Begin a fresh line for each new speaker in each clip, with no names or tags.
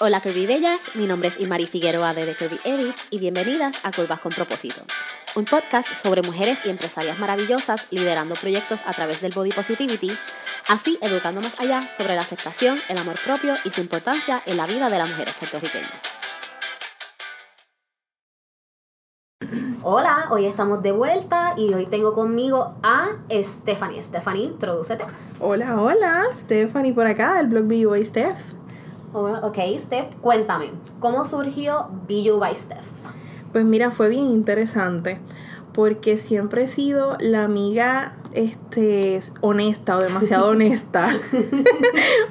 Hola Curvy Bellas, mi nombre es Imari Figueroa de The Curvy Edit y bienvenidas a Curvas con Propósito, un podcast sobre mujeres y empresarias maravillosas liderando proyectos a través del body positivity, así educando más allá sobre la aceptación, el amor propio y su importancia en la vida de las mujeres puertorriqueñas. Hola, hoy estamos de vuelta y hoy tengo conmigo a Stephanie. Stephanie, introdúcete.
Hola, hola, Stephanie por acá, del blog BU by Steph.
Ok, Steph, cuéntame, ¿cómo surgió BU by Steph?
Pues mira, fue bien interesante porque siempre he sido la amiga este honesta o demasiado honesta.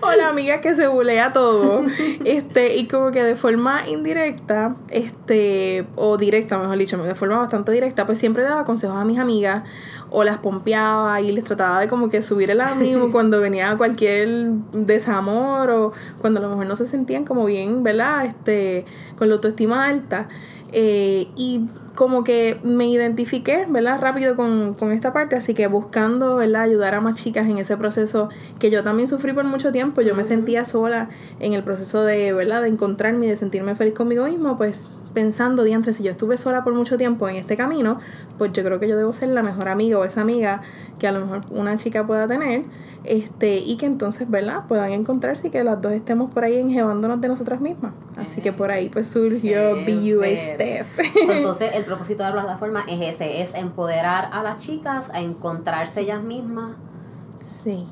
O la amiga que se bulea todo. Este y como que de forma indirecta este o directa mejor dicho de forma bastante directa pues siempre daba consejos a mis amigas o las pompeaba y les trataba de como que subir el ánimo cuando venía cualquier desamor o cuando a lo mejor no se sentían como bien verdad este con la autoestima alta. Eh, y como que me identifiqué, ¿verdad? Rápido con, con, esta parte, así que buscando, ¿verdad? Ayudar a más chicas en ese proceso que yo también sufrí por mucho tiempo, yo me sentía sola en el proceso de, ¿verdad? De encontrarme y de sentirme feliz conmigo mismo, pues pensando, diantre, si yo estuve sola por mucho tiempo en este camino, pues yo creo que yo debo ser la mejor amiga o esa amiga que a lo mejor una chica pueda tener, este, y que entonces, ¿verdad? Puedan encontrarse y que las dos estemos por ahí enjebándonos de nosotras mismas. Así que por ahí pues surgió BUA Steph.
Entonces el propósito de la plataforma es ese, es empoderar a las chicas a encontrarse ellas mismas.
Sí.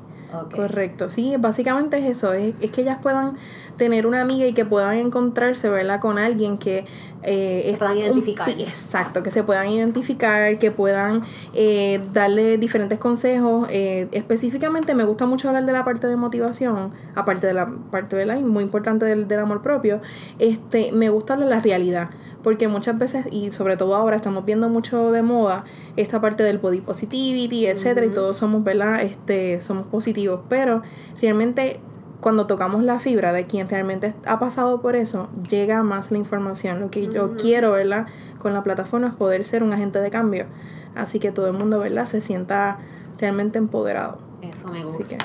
Correcto, sí, básicamente es eso, es, es, que ellas puedan tener una amiga y que puedan encontrarse, ¿verdad? Con alguien que...
Eh, se puedan identificar.
exacto, que se puedan identificar, que puedan eh, darle diferentes consejos. Eh, específicamente me gusta mucho hablar de la parte de motivación, aparte de la parte, ¿verdad? muy importante del, del amor propio, este, me gusta hablar de la realidad porque muchas veces, y sobre todo ahora, estamos viendo mucho de moda esta parte del body positivity, etcétera, y todos somos, ¿verdad? Este, somos positivos, pero realmente cuando tocamos la fibra de quien realmente ha pasado por eso, llega más la información. Lo que yo quiero, ¿verdad? Con la plataforma es poder ser un agente de cambio. Así que todo el mundo, ¿verdad? Se sienta realmente empoderado.
Eso me gusta.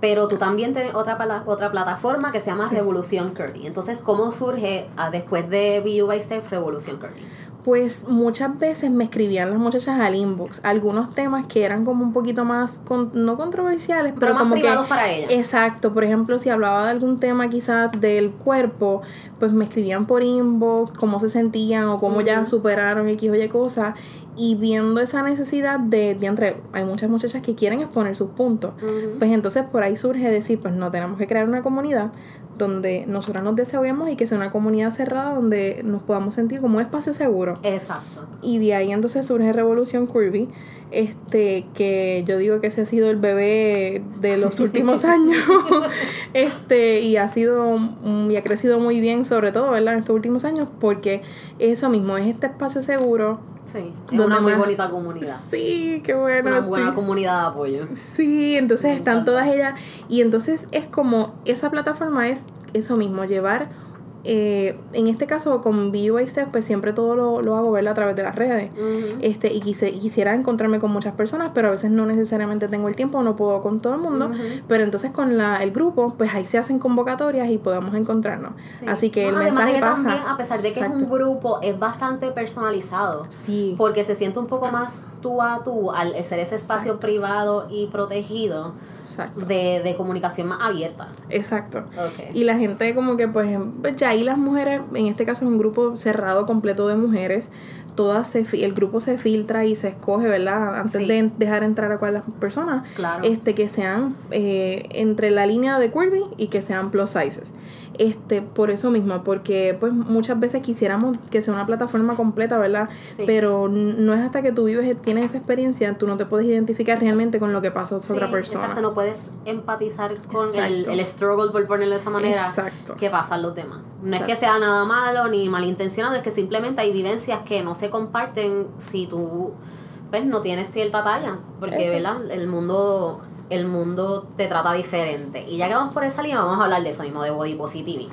Pero tú también tienes otra, otra plataforma que se llama Revolución Curvy. Entonces, ¿cómo surge ah, después de BU by Steph Revolución Curvy?
Pues muchas veces me escribían las muchachas al inbox algunos temas que eran como un poquito más, no controversiales, pero,
más
como
privados que... para ellas.
Exacto, por ejemplo, si hablaba de algún tema quizás del cuerpo, pues me escribían por inbox cómo se sentían o cómo ya superaron X o Y cosas y viendo esa necesidad de, de entre, hay muchas muchachas que quieren exponer sus puntos, pues entonces por ahí surge decir, pues no, tenemos que crear una comunidad donde nosotras nos desahogemos y que sea una comunidad cerrada donde nos podamos sentir como un espacio seguro.
Exacto.
Y de ahí entonces surge Revolución Curvy, este, que yo digo que ese ha sido el bebé de los últimos años, este, y ha sido, y ha crecido muy bien, sobre todo, ¿verdad? En estos últimos años, porque eso mismo, es este espacio seguro
Sí, es una muy bonita comunidad.
Sí, qué bueno.
Una buena comunidad de apoyo.
Sí, entonces están todas ellas. Y entonces es como, esa plataforma es eso mismo, llevar eh, en este caso con Vivo y Steph, pues siempre todo lo, lo hago verla a través de las redes. este Y quise, quisiera encontrarme con muchas personas, pero a veces no necesariamente tengo el tiempo, no puedo con todo el mundo. Pero entonces con la, el grupo, pues ahí se hacen convocatorias y podemos encontrarnos. Así que el mensaje pasa. También,
a pesar de que es un grupo, es bastante personalizado.
Sí.
Porque se siente un poco más tú a tú al ser ese espacio privado y protegido de, de, comunicación más abierta.
Exacto. Y la gente como que pues, ya ahí las mujeres, en este caso es un grupo cerrado completo de mujeres, todas se, el grupo se filtra y se escoge, ¿verdad? Antes de dejar entrar a cuáles personas,
claro.
este que sean eh, entre la línea de Kirby y que sean plus sizes este por eso mismo porque pues muchas veces quisiéramos que sea una plataforma completa verdad pero no es hasta que tú vives tienes esa experiencia tú no te puedes identificar realmente con lo que pasa a otra persona.
exacto no puedes empatizar con el, el, struggle por ponerlo de esa manera
exacto.
que pasan los demás. No es que sea nada malo ni malintencionado es que simplemente hay vivencias que no se comparten si tú pues no tienes cierta talla porque verdad el mundo el mundo te trata diferente. Y ya que vamos por esa línea, vamos a hablar de eso mismo, de body positivity.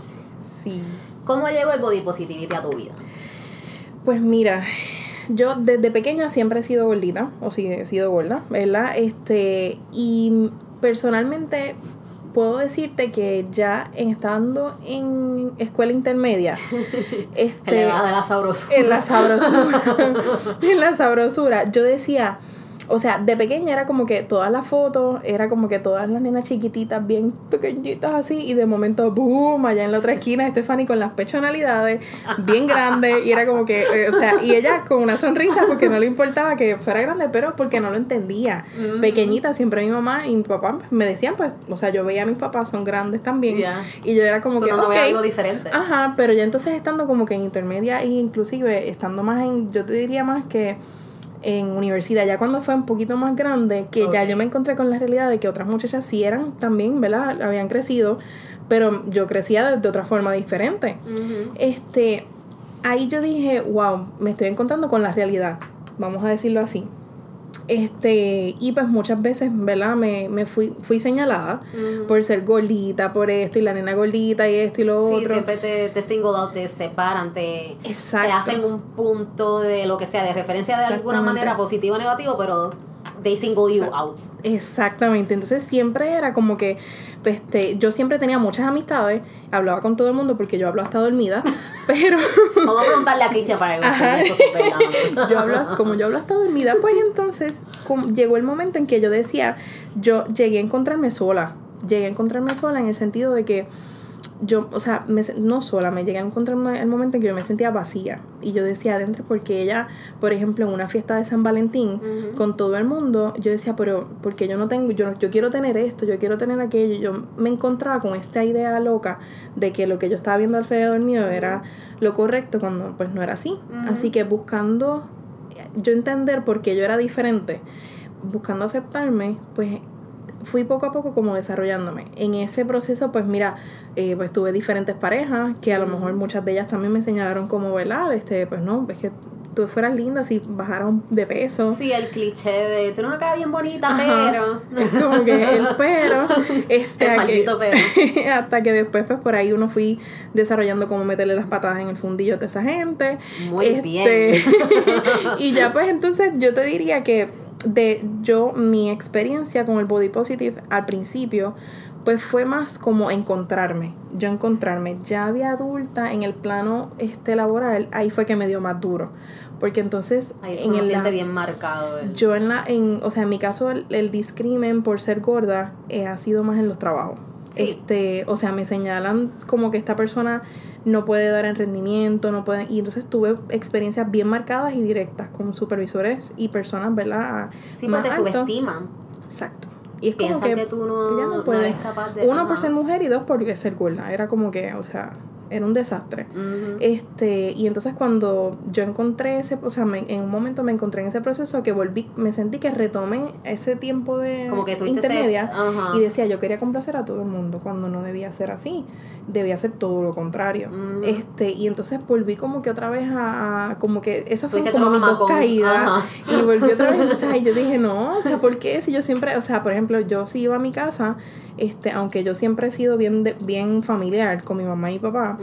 Sí.
¿Cómo llegó el body positivity a tu vida?
Pues mira, yo desde pequeña siempre he sido gordita, o sí, he sido gorda, ¿verdad? Este, y personalmente puedo decirte que ya estando en escuela intermedia, este,
de la sabrosura.
en la sabrosura, en la sabrosura, yo decía, o sea, de pequeña era como que todas las fotos, era como que todas las nenas chiquititas, bien pequeñitas así, y de momento, boom, allá en la otra esquina, Stephanie con las pechonalidades, bien grandes, y era como que, eh, o sea, y ella con una sonrisa porque no le importaba que fuera grande, pero porque no lo entendía. Pequeñita, siempre mi mamá y mi papá me decían, pues, o sea, yo veía a mis papás, son grandes también, y yo era como que,
no algo diferente.
Ajá, pero ya entonces estando como que en intermedia, e inclusive estando más en, yo te diría más que en universidad, ya cuando fue un poquito más grande, que ya yo me encontré con la realidad de que otras muchachas sí eran también, ¿verdad? Habían crecido, pero yo crecía de, otra forma diferente. Este, ahí yo dije, wow, me estoy encontrando con la realidad, vamos a decirlo así. Este, y pues muchas veces, ¿verdad? Me, me fui, fui señalada por ser gordita, por esto, y la nena gordita, y esto y lo
sí,
otro.
siempre te, te single out, te separan, te, te hacen un punto de lo que sea, de referencia de alguna manera, positivo o negativo, pero they single you out.
Exactamente. Entonces siempre era como que este, yo siempre tenía muchas amistades, hablaba con todo el mundo porque yo hablo hasta dormida, pero
Vamos a preguntarle a Cristian para que
yo hablo, como yo hablo hasta dormida, pues entonces llegó el momento en que yo decía, yo llegué a encontrarme sola. Llegué a encontrarme sola en el sentido de que yo, o sea, me, no sola, me llegué a encontrar el momento en que yo me sentía vacía. Y yo decía adentro, porque ella, por ejemplo, en una fiesta de San Valentín, con todo el mundo, yo decía, pero, porque yo no tengo, yo, yo quiero tener esto, yo quiero tener aquello. Yo me encontraba con esta idea loca de que lo que yo estaba viendo alrededor mío era lo correcto cuando pues no era así. Así que buscando yo entender por qué yo era diferente, buscando aceptarme, pues fui poco a poco como desarrollándome. En ese proceso, pues mira, eh, pues tuve diferentes parejas que a lo mejor muchas de ellas también me enseñaron cómo velar, este, pues no, es que tú fueras linda si bajaron de peso.
Sí, el cliché de tener una cara bien bonita, pero.
Como que el pero. Este,
el pero.
hasta que después, pues por ahí uno fui desarrollando cómo meterle las patadas en el fundillo de esa gente.
Muy este, bien.
y ya, pues entonces yo te diría que de yo, mi experiencia con el body positive al principio, pues fue más como encontrarme, yo encontrarme ya de adulta en el plano este laboral, ahí fue que me dio más duro, porque entonces
ahí en el bien marcado.
Yo en la en o sea, en mi caso el, discrimen por ser gorda eh, ha sido más en los trabajos. Este, o sea, me señalan como que esta persona no puede dar en rendimiento, no puede, y entonces tuve experiencias bien marcadas y directas con supervisores y personas, ¿verdad?
Sí, pues te subestiman.
Exacto.
Y es como que, tú no, no, eres capaz de...
Uno, por ser mujer y dos, por ser gorda. Era como que, o sea, era un desastre. este Y entonces cuando yo encontré ese, o sea, en un momento me encontré en ese proceso que volví, me sentí que retomé ese tiempo de
como que
intermedia y decía, yo quería complacer a todo el mundo cuando no debía ser así, debía ser todo lo contrario. este Y entonces volví como que otra vez a, como que esa fue como mi dos caídas y volví otra vez, entonces ahí yo dije, no, o sea, ¿por qué? Si yo siempre, o sea, por ejemplo, yo si iba a mi casa, este aunque yo siempre he sido bien, bien familiar con mi mamá y mi papá,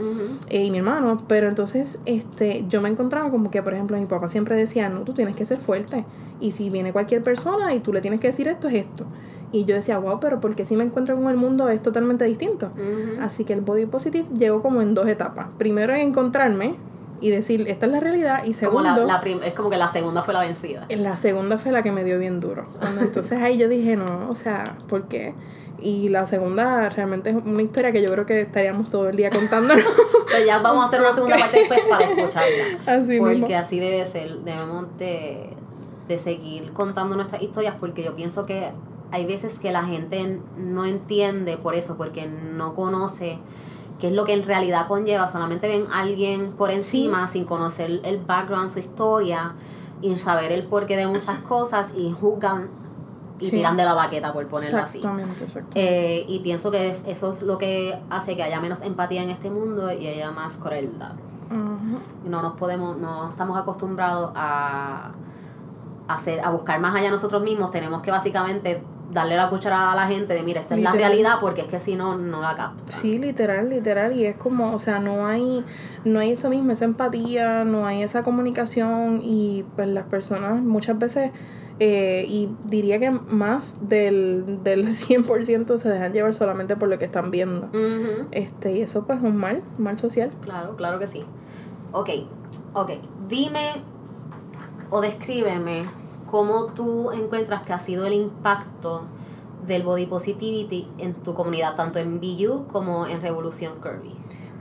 eh, y mi hermano, pero entonces este, yo me encontraba como que, por ejemplo, mi papá siempre decía, no, tú tienes que ser fuerte. Y si viene cualquier persona y tú le tienes que decir esto, es esto. Y yo decía, wow, pero porque si me encuentro con el mundo es totalmente distinto. Así que el body positive llegó como en dos etapas. Primero en encontrarme y decir, esta es la realidad. Y segundo...
es como que la segunda fue la vencida.
La segunda fue la que me dio bien duro. entonces ahí yo dije, no, o sea, ¿por qué? Y la segunda realmente es una historia que yo creo que estaríamos todo el día contándonos.
Pero ya vamos a hacer una segunda parte después para escucharla. Así porque así debe ser. Debemos de, de seguir contando nuestras historias porque yo pienso que hay veces que la gente no entiende por eso, porque no conoce qué es lo que en realidad conlleva. Solamente ven a alguien por encima sin conocer el background, su historia y saber el porqué de muchas cosas y juzgan y tiran de la baqueta, por ponerlo
así. Exactamente,
eh, y pienso que eso es lo que hace que haya menos empatía en este mundo y haya más crueldad. No nos podemos, no estamos acostumbrados a hacer, a buscar más allá nosotros mismos, tenemos que básicamente darle la cucharada a la gente de mira, esta es la realidad porque es que si no, no la capta.
Sí, literal, literal, y es como, o sea, no hay, no hay eso mismo, esa empatía, no hay esa comunicación y pues las personas muchas veces Eh, y diría que más del, del 100% se dejan llevar solamente por lo que están viendo. este Y eso pues es un mal, un mal social.
Claro, claro que sí. Ok, ok. Dime o descríbeme cómo tú encuentras que ha sido el impacto del body positivity en tu comunidad, tanto en BU como en Revolución Curvy.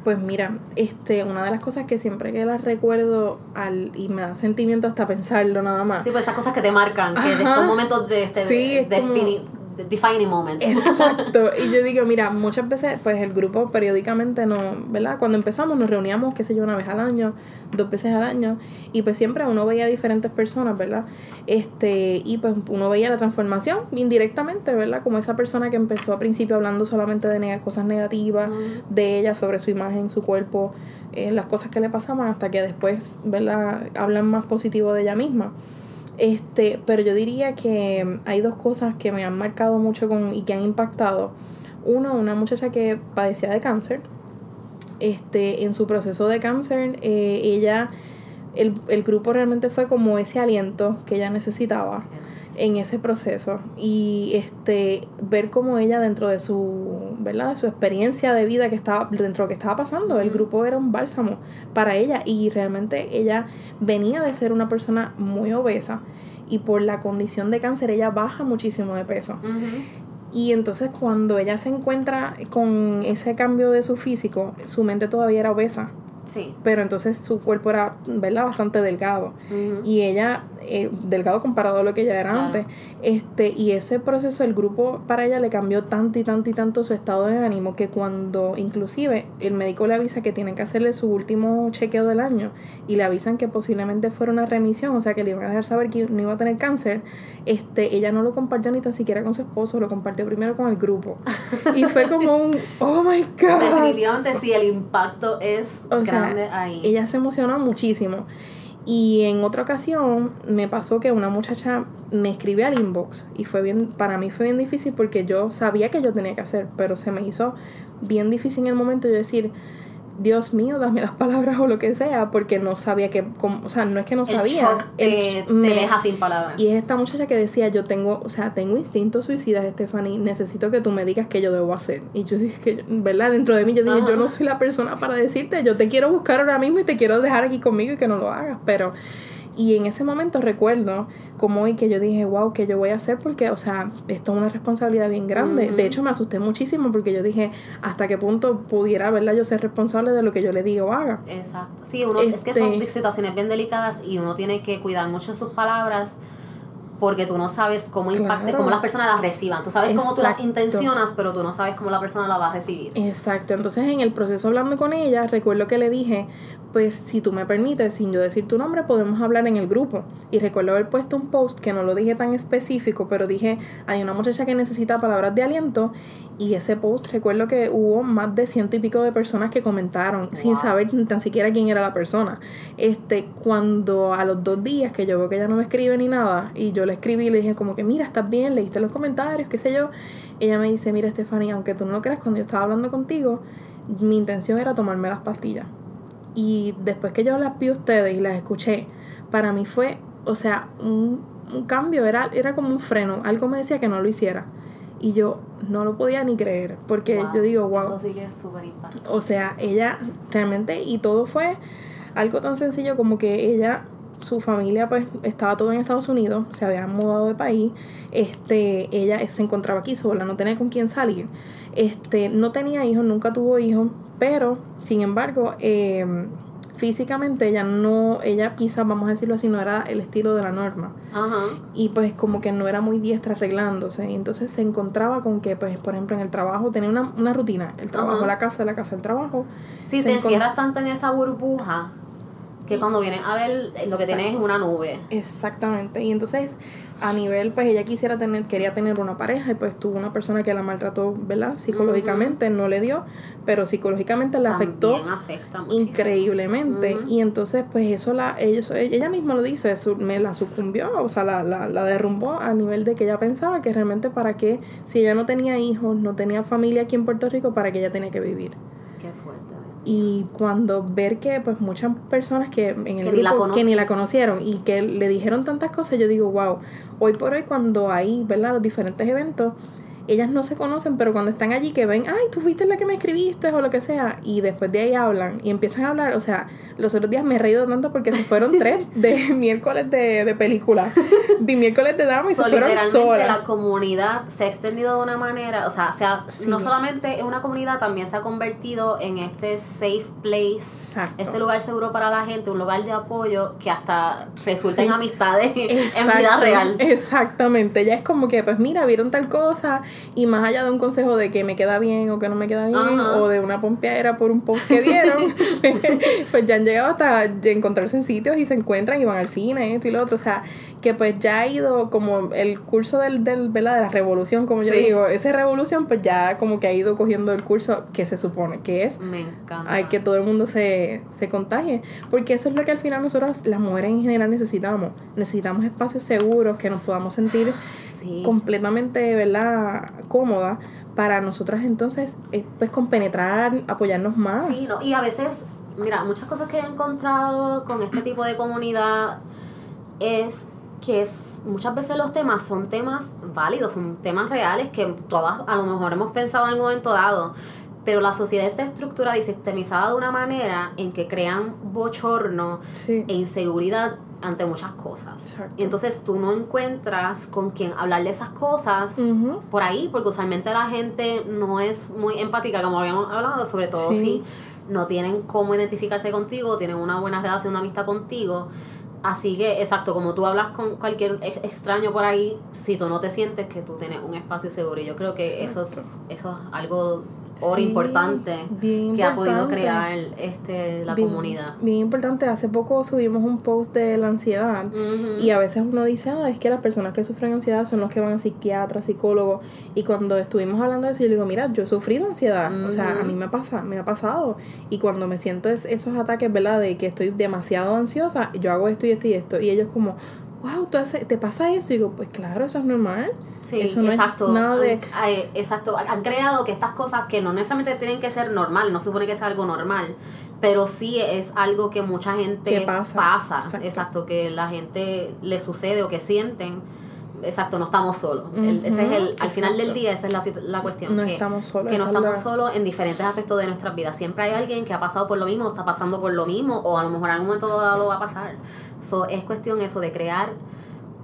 Pues mira, este, una de las cosas que siempre que las recuerdo al, y me da sentimiento hasta pensarlo nada más.
Sí, pues esas cosas que te marcan, que son momentos de, este,
sí,
de, defining moments.
Exacto. Y yo digo, mira, muchas veces, pues el grupo periódicamente no, ¿verdad? Cuando empezamos nos reuníamos, qué sé yo, una vez al año, dos veces al año, y pues siempre uno veía diferentes personas, ¿verdad? Este, y pues uno veía la transformación indirectamente, ¿verdad? Como esa persona que empezó al principio hablando solamente de cosas negativas de ella, sobre su imagen, su cuerpo, eh, las cosas que le pasaban, hasta que después, ¿verdad? Hablan más positivo de ella misma. Este, pero yo diría que hay dos cosas que me han marcado mucho con, y que han impactado. Uno, una muchacha que padecía de cáncer. Este, en su proceso de cáncer, eh, ella, el, el grupo realmente fue como ese aliento que ella necesitaba en ese proceso y este ver cómo ella dentro de su verdad su experiencia de vida que estaba dentro de lo que estaba pasando el grupo era un bálsamo para ella y realmente ella venía de ser una persona muy obesa y por la condición de cáncer ella baja muchísimo de peso. Y entonces cuando ella se encuentra con ese cambio de su físico su mente todavía era obesa
Sí.
Pero entonces su cuerpo era, ¿verdad? Bastante delgado. Y ella, eh, delgado comparado a lo que ella era antes. Este, y ese proceso, el grupo para ella le cambió tanto y tanto y tanto su estado de ánimo que cuando inclusive el médico le avisa que tienen que hacerle su último chequeo del año y le avisan que posiblemente fuera una remisión, o sea que le iban a dejar saber que no iba a tener cáncer, este, ella no lo compartió ni tan siquiera con su esposo, lo compartió primero con el grupo. y fue como un, oh my God.
Definitivamente sí, el impacto es
ella se emocionó muchísimo. Y en otra ocasión me pasó que una muchacha me escribió al inbox y fue bien, para mí fue bien difícil porque yo sabía que yo tenía que hacer, pero se me hizo bien difícil en el momento de decir, Dios mío, dame las palabras o lo que sea, porque no sabía que, o sea, no es que no sabía.
te, deja sin palabras.
Y es esta muchacha que decía, yo tengo, o sea, tengo instintos suicidas, Stephanie, necesito que tú me digas qué yo debo hacer. Y yo dije que, ¿verdad? Dentro de mí yo dije, yo no soy la persona para decirte, yo te quiero buscar ahora mismo y te quiero dejar aquí conmigo y que no lo hagas, pero y en ese momento recuerdo como hoy que yo dije, wow, ¿qué yo voy a hacer? Porque, o sea, esto es una responsabilidad bien grande. De hecho, me asusté muchísimo porque yo dije, ¿hasta qué punto pudiera, ¿verdad? Yo ser responsable de lo que yo le digo haga.
Exacto. Sí, uno, es que son este situaciones bien delicadas y uno tiene que cuidar mucho sus palabras porque tú no sabes cómo impacte, cómo las personas las reciban. Tú sabes cómo tú las intencionas, pero tú no sabes cómo la persona la va a recibir.
Exacto. Entonces, en el proceso hablando con ella, recuerdo que le dije, pues si tú me permites, sin yo decir tu nombre, podemos hablar en el grupo. Y recuerdo haber puesto un post que no lo dije tan específico, pero dije, hay una muchacha que necesita palabras de aliento. Y ese post, recuerdo que hubo más de ciento y pico de personas que comentaron, sin saber ni tan siquiera quién era la persona. Este, cuando a los dos días que yo veo que ella no me escribe ni nada, y yo le escribí y le dije como que, mira, estás bien, leíste los comentarios, qué sé yo. Ella me dice, mira, Stephanie, aunque tú no lo creas, cuando yo estaba hablando contigo, mi intención era tomarme las pastillas. Y después que yo las vi a ustedes y las escuché, para mí fue, o sea, un, cambio, era, era como un freno. Algo me decía que no lo hiciera. Y yo no lo podía ni creer, porque yo digo, wow.
Eso sí que es
o sea, ella realmente, y todo fue algo tan sencillo como que ella, su familia pues estaba todo en Estados Unidos, se habían mudado de país, este, ella se encontraba aquí sola, no tenía con quién salir, este, no tenía hijos, nunca tuvo hijos, pero, sin embargo, eh, físicamente ella no, ella quizás, vamos a decirlo así, no era el estilo de la norma. Ajá. Y pues como que no era muy diestra arreglándose. Y entonces se encontraba con que, pues, por ejemplo, en el trabajo tenía una, una rutina. El trabajo, la casa, la casa, el trabajo.
Sí, te encierras tanto en esa burbuja que cuando vienes a ver lo que tienes es una nube.
Exactamente. Y entonces a nivel, pues ella quisiera tener, quería tener una pareja y pues tuvo una persona que la maltrató, ¿verdad? Psicológicamente no le dio, pero psicológicamente la afectó increíblemente. Y entonces, pues eso la, ella, ella misma lo dice, me la sucumbió, o sea, la, la, la derrumbó a nivel de que ella pensaba que realmente para qué, si ella no tenía hijos, no tenía familia aquí en Puerto Rico, para qué ella tenía que vivir.
Qué fuerte.
Y cuando ver que pues muchas personas que en el
Que ni
grupo que ni la conocieron y que le dijeron tantas cosas, yo digo, wow, hoy por hoy cuando hay, ¿verdad? Los diferentes eventos, ellas no se conocen, pero cuando están allí que ven, ay, tú fuiste la que me escribiste o lo que sea, y después de ahí hablan y empiezan a hablar, o sea, los otros días me he reído tanto porque se fueron tres de miércoles de, de película, de miércoles de dama y
So,
se fueron solas.
la comunidad se ha extendido de una manera, o sea, se ha-
Sí.
no solamente es una comunidad, también se ha convertido en este safe place,
Exacto.
este lugar seguro para la gente, un lugar de apoyo que hasta resulta en amistades en vida real.
Exactamente, ya es como que, pues mira, vieron tal cosa y más allá de un consejo de que me queda bien o que no me queda bien
Ajá.
o de una pompeadera por un post que vieron, pues ya han llegado hasta encontrarse en sitios y se encuentran y van al cine, esto y lo otro, o sea, que pues ya ha ido como el curso del, del ¿verdad? de la revolución, como yo digo, esa revolución pues ya como que ha ido cogiendo el curso que se supone que es
Me encanta.
Que todo el mundo se, se contagie. Porque eso es lo que al final nosotros, las mujeres en general, necesitamos. Necesitamos espacios seguros, que nos podamos sentir
sí.
completamente, ¿verdad?, cómodas para nosotras entonces, eh, pues, compenetrar, apoyarnos más.
Sí, no, y a veces, mira, muchas cosas que he encontrado con este tipo de comunidad es que es, muchas veces los temas son temas válidos, son temas reales que todas a lo mejor hemos pensado en algún momento dado, pero la sociedad está estructurada y sistemizada de una manera en que crean bochorno
Sí.
e inseguridad ante muchas cosas.
Exacto.
Y entonces tú no encuentras con quien hablar de esas cosas por ahí, porque usualmente la gente no es muy empática, como habíamos hablado, sobre todo
Sí.
si no tienen cómo identificarse contigo, tienen una buena relación, una amistad contigo. Así que, exacto, como tú hablas con cualquier ex- extraño por ahí, si tú no te sientes que tú tienes un espacio seguro, y yo creo que eso es, eso es algo
Sí,
importante que ha podido
importante.
crear este, la
Bien-
comunidad.
Bien importante, hace poco subimos un post de la ansiedad
Ujú.
Y a veces uno dice, ah, es que las personas que sufren ansiedad son los que van a psiquiatras, psicólogos. Y cuando estuvimos hablando de eso, yo le digo, mira, yo he sufrido ansiedad. O sea, a mí me pasa, me ha pasado. Y cuando me siento es- esos ataques, ¿verdad? De que estoy demasiado ansiosa, yo hago esto y esto y esto. Y ellos como, wow, ¿tú haces- ¿te pasa eso? Y digo, pues claro, eso es normal.
Sí,
Eso no es
exacto.
nada de-
ay, exacto. Han creado que estas cosas que no necesariamente tienen que ser normal, no se supone que sea algo normal, pero sí es algo que mucha gente
Que pasa. Exacto.
Exacto. que la gente le sucede o que sienten. Exacto, no estamos solos. El- ese es el, al final del día, esa es la, la cuestión.
No
que,
estamos solos.
que no estamos
la-
solos en diferentes aspectos de nuestras vidas. Siempre hay alguien que ha pasado por lo mismo, está pasando por lo mismo, o a lo mejor en algún momento dado va a pasar. So, es cuestión eso de crear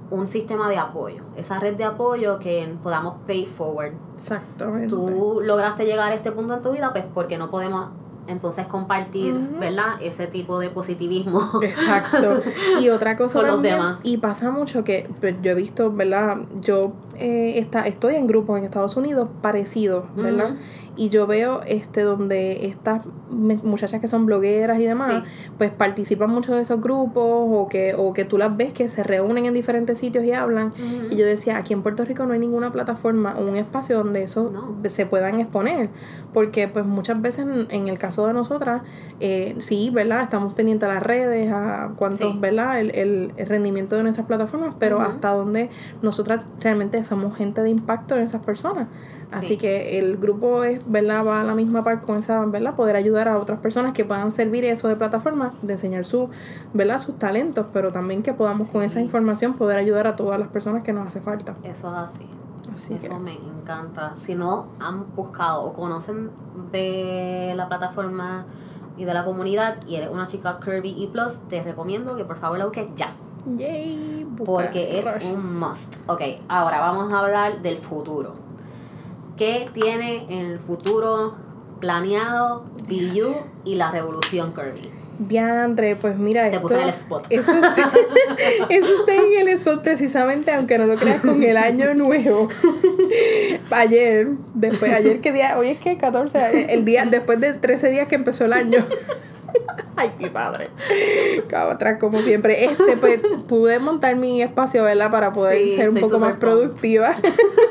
un sistema de apoyo, esa red de apoyo que podamos pay forward.
Exactamente.
Tú lograste llegar a este punto en tu vida, pues porque no podemos entonces compartir. ¿verdad? Ese tipo de positivismo.
Exacto. Y otra cosa
Con los
también,
demás.
y pasa mucho que pues, yo he visto, ¿verdad? Yo eh, está, estoy en grupos en Estados Unidos parecidos, ¿verdad?
Ujú.
Y yo veo este donde estas muchachas que son blogueras y demás, pues participan mucho de esos grupos o que, o que tú las ves que se reúnen en diferentes sitios y hablan. Y yo decía, aquí en Puerto Rico no hay ninguna plataforma o un espacio donde eso
No.
se puedan exponer. Porque pues muchas veces en, el caso de nosotras, eh, sí, ¿verdad? Estamos pendientes a las redes, a cuánto,
Sí.
¿verdad? El, el, el rendimiento de nuestras plataformas, pero hasta donde nosotras realmente somos gente de impacto en esas personas. Así
Sí.
que el grupo es, ¿verdad? Va a la misma par con esa, ¿verdad? Poder ayudar a otras personas que puedan servir eso de plataforma, de enseñar su, ¿verdad? Sus talentos, pero también que podamos con esa información poder ayudar a todas las personas que nos hace falta.
Eso es así.
Así que,
Eso me encanta. Si no han buscado o conocen de la plataforma y de la comunidad y eres una chica curvy y plus, te recomiendo que por favor la busques ya.
yay,
Porque es
rush.
un must. Ok, ahora vamos a hablar del futuro. ¿Qué tiene en el futuro planeado BU y la revolución curvy?
Diandre, pues mira,
Te
esto,
puse el spot.
Eso, sí, eso está en el spot precisamente, aunque no lo creas, con el año nuevo. Ayer, después, ayer qué día, hoy es que 14, el día, después de 13 días que empezó el año. Ay, mi padre. Cabo atrás, como siempre. Este, pues, pude montar mi espacio, ¿verdad? Para poder
Sí,
ser un poco más productiva.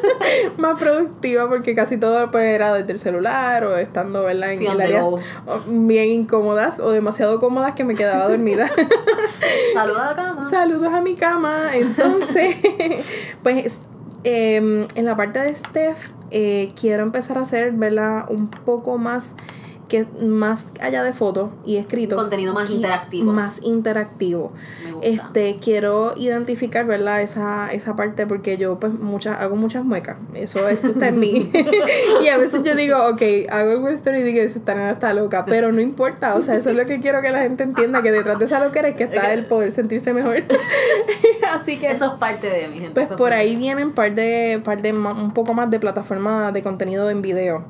más productiva, porque casi todo pues, era desde el celular o estando, ¿verdad? En
Sí, on
el
the
área
go.
bien incómodas o demasiado cómodas que me quedaba dormida.
Saluda a la cama.
Saludos a mi cama. Entonces, pues em, en la parte de Steph, eh, quiero empezar a hacer, ¿verdad? Un poco más que más allá de fotos y escrito.
Contenido más interactivo.
Más interactivo.
Me gusta.
Este, quiero identificar, ¿verdad? Esa, esa parte porque yo pues muchas, hago muchas muecas. Eso, eso está en mí. y a veces yo digo, ok, hago un story y digo, esta nena está loca. Pero no importa. O sea, eso es lo que quiero que la gente entienda, que detrás de esa loquera es que está el poder sentirse mejor. Así que...
Eso es parte de mi gente.
Pues por ahí vienen par de, par de ma- un poco más de plataforma de contenido en video.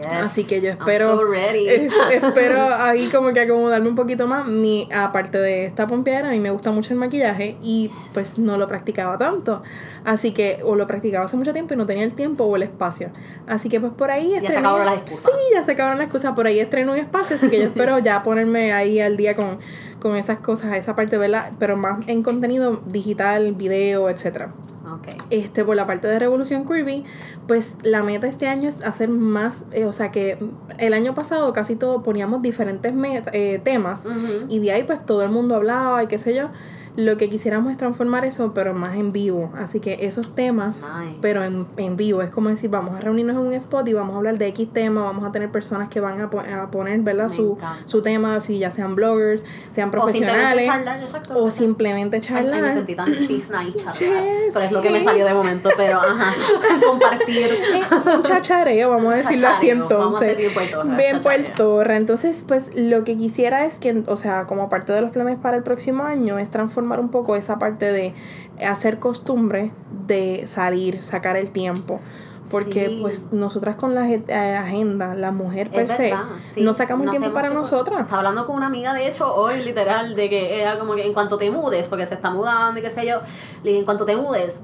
Yes.
Así que yo espero,
so ready.
eh, espero ahí como que acomodarme un poquito más. Mi, aparte de esta pompeadera, a mí me gusta mucho el maquillaje y pues no lo practicaba tanto. Así que o lo practicaba hace mucho tiempo y no tenía el tiempo o el espacio. Así que pues por ahí
se
estrené-
acabaron las excusas.
Sí, ya se acabaron las excusas. Por ahí estreno un espacio, así que yo espero ya ponerme ahí al día con, con esas cosas, esa parte, ¿verdad? Pero más en contenido digital, video, etcétera.
Ok.
Este, por la parte de Revolución Kirby, pues la meta este año es hacer más, eh, o sea que el año pasado casi todo poníamos diferentes met- eh, temas y de ahí pues todo el mundo hablaba y qué sé yo. Lo que quisiéramos es transformar eso, pero más en vivo. Así que esos temas,
Nice.
pero en, en vivo, es como decir, vamos a reunirnos en un spot y vamos a hablar de X tema, vamos a tener personas que van a, po- a poner, ¿verdad?
Me
Su,
encanta.
su tema, si ya sean bloggers, sean
O simplemente
profesionales,
charlar, exacto.
o simplemente
Ay, ay, me
charlar.
sentí tan fisna y charlar.
Yes,
pero es lo que me salió de momento, pero ajá. Compartir.
un chachareo, vamos a decirlo así entonces.
Bien Puerto
Bien. Entonces, pues lo que quisiera es que, o sea, como parte de los planes para el próximo año, es transformar un poco esa parte de hacer costumbre de salir, sacar el tiempo. Porque
Sí.
pues nosotras con la eh, agenda, la mujer per
Es
se,
verdad, sí.
no sacamos
No
tiempo para
tiempo.
nosotras.
Estaba hablando con una amiga, de hecho, hoy, literal, de que era como que en cuanto te mudes, porque se está mudando y qué sé yo, le dije, en cuanto te mudes,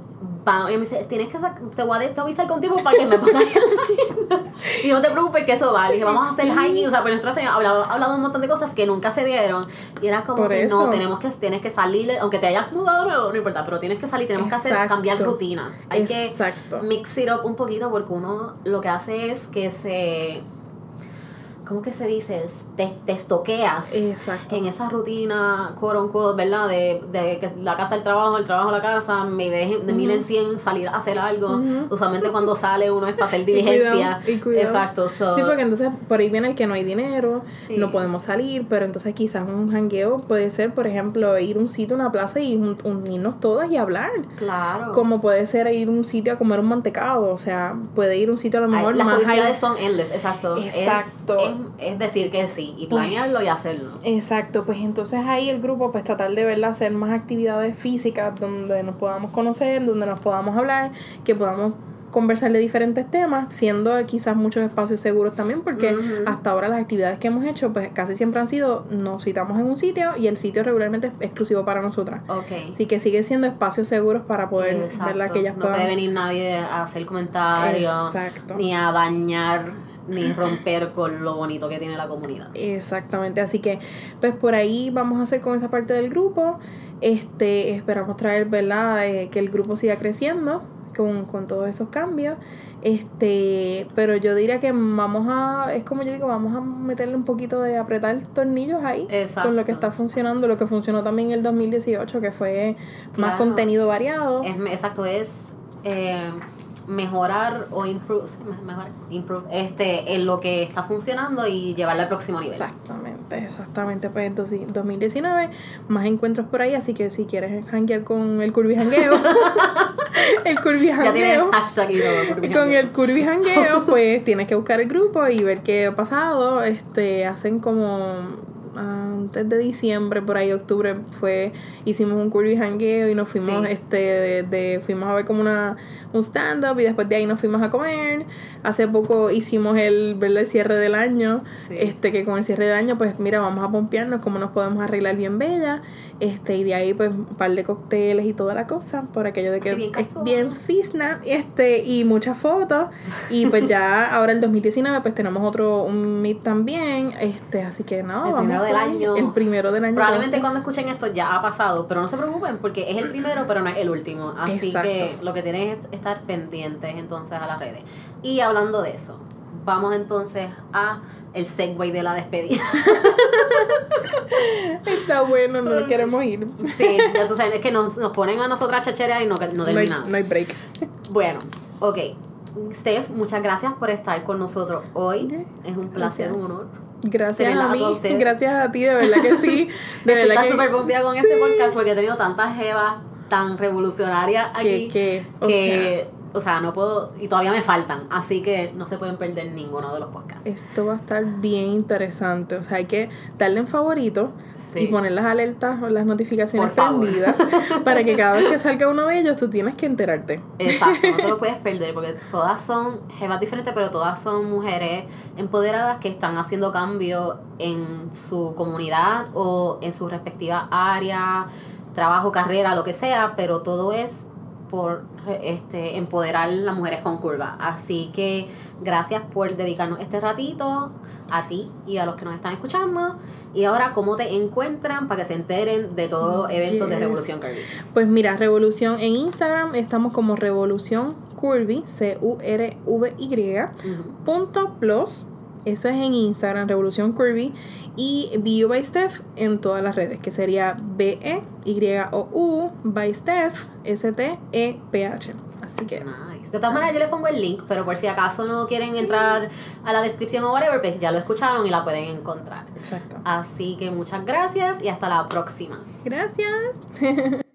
y me dice, tienes que te voy a, te voy a avisar con tiempo para que me pongas en la agenda. Y no te preocupes que eso va. Le dije, vamos a hacer high o sea, pero nosotros hablado, hablado un montón de cosas que nunca se dieron. Y era como
Por
que
eso.
no, tenemos que, tienes que salir, aunque te hayas mudado, no, no importa, pero tienes que salir, tenemos que hacer, cambiar rutinas. Hay que mix it up un poquito porque uno lo que hace es que se ¿cómo que se dice? Te, te estoqueas
Exacto.
en esa rutina, quote unquote, ¿verdad? De, de que la casa al trabajo, el trabajo a la casa, me ves de mil en cien salir a hacer algo. Usualmente cuando sale uno es para hacer
Y
diligencia.
cuidado, y cuidado.
Exacto. so-
Sí, porque entonces por ahí viene el que no hay dinero,
Sí.
no podemos salir, pero entonces quizás un jangueo puede ser, por ejemplo, ir a un sitio, una plaza y un- unirnos todas y hablar.
Claro.
Como puede ser ir a un sitio a comer un mantecado, o sea, puede ir a un sitio a lo
Ay,
mejor
las
más
son endless, exacto.
Exacto.
Es, es decir que sí y
Pues-
planearlo y hacerlo.
Exacto, pues entonces ahí el grupo pues tratar de verla hacer más actividades físicas donde nos podamos conocer, donde nos podamos hablar, que podamos conversar de diferentes temas, siendo quizás muchos espacios seguros también, porque hasta ahora las actividades que hemos hecho pues casi siempre han sido, nos citamos en un sitio y el sitio regularmente es exclusivo para nosotras.
Ok.
Así que sigue siendo espacios seguros para poder,
Exacto.
¿verdad? Que ellas
no
puedan...
puede venir nadie a hacer comentarios, ni a dañar, ni romper con lo bonito que tiene la comunidad.
Exactamente, así que pues por ahí vamos a hacer con esa parte del grupo. Este, esperamos traer, ¿verdad? Eh, que el grupo siga creciendo con, con todos esos cambios. Este, pero yo diría que vamos a, es como yo digo, vamos a meterle un poquito de apretar tornillos ahí
Exacto.
con lo que está funcionando, lo que funcionó también en el 2018, que fue más
Claro.
contenido variado.
Es, exacto, es eh, mejorar o improve, sí, me- mejorar, improve este, en lo que está funcionando y llevarlo al próximo nivel.
Exactamente, exactamente. Pues entonces, 2019, más encuentros por ahí, así que si quieres janguear con el Curvy Jangueo, el Curvy
Ya tiene
Jangueo,
hashtag y todo. porque
con el Curvy Jangueo, pues tienes que buscar el grupo y ver qué ha pasado. Este, hacen como antes de diciembre, por ahí octubre, fue, hicimos un Curvy Jangueo y nos fuimos,
Sí.
este, de, de- fuimos a ver como una, un stand-up y después de ahí nos fuimos a comer. Hace poco hicimos el, ¿verdad? el cierre del año,
Sí.
este, que con el cierre del año, pues mira, vamos a pompearnos, cómo nos podemos arreglar bien bella, este, y de ahí pues un par de cócteles y toda la cosa, por aquello de que
Sí, bien
es bien fisna, este, y muchas fotos, y pues ya ahora el 2019 pues tenemos otro, un meet también, este, así que no, vamos
del año.
El primero del año.
Probablemente cuando escuchen esto ya ha pasado, pero no se preocupen porque es el primero, pero no es el último. Así
Exacto.
que lo que tienen es estar pendientes entonces a las redes. Y hablando de eso, vamos entonces a el segue de la despedida.
Está bueno, no queremos ir.
Sí, ya tú sabes, es que nos, nos ponen a nosotras chacheras y no, no
No hay,
terminamos.
no hay break.
Bueno, ok. Steph, muchas gracias por estar con nosotros hoy.
Yes,
es un placer,
gracias.
un honor.
Gracias a mí, gracias a ti, de verdad que sí. De verdad
Estás súper pompeada con este podcast porque he tenido tantas jevas tan revolucionarias aquí que, que o sea, no puedo, y todavía me faltan, así que no se pueden perder ninguno de los podcasts.
Esto va a estar bien interesante, o sea, hay que darle en favorito y poner las alertas o las notificaciones prendidas para que cada vez que salga uno de ellos tú tienes que enterarte.
Exacto, no te lo puedes perder porque todas son jevas diferentes, pero todas son mujeres empoderadas que están haciendo cambio en su comunidad o en su respectiva área, trabajo, carrera, lo que sea, pero todo es por este, empoderar a las mujeres con curva. Así que gracias por dedicarnos este ratito a ti y a los que nos están escuchando. Y ahora, ¿cómo te encuentran para que se enteren de todo evento de Revolución Curvy?
Pues mira, Revolución en Instagram estamos como Revolución Curvy, C-U-R-V-Y, punto plus. Eso es en Instagram, Revolución Curvy. Y BU by Steph en todas las redes, que sería B-E-Y-O-U by Steph, S-T-E-P-H. Así que.
Nice. De todas maneras, yo les pongo el link, pero por si acaso no quieren entrar a la descripción o whatever, pues ya lo escucharon y la pueden encontrar.
Exacto.
Así que muchas gracias y hasta la próxima.
Gracias.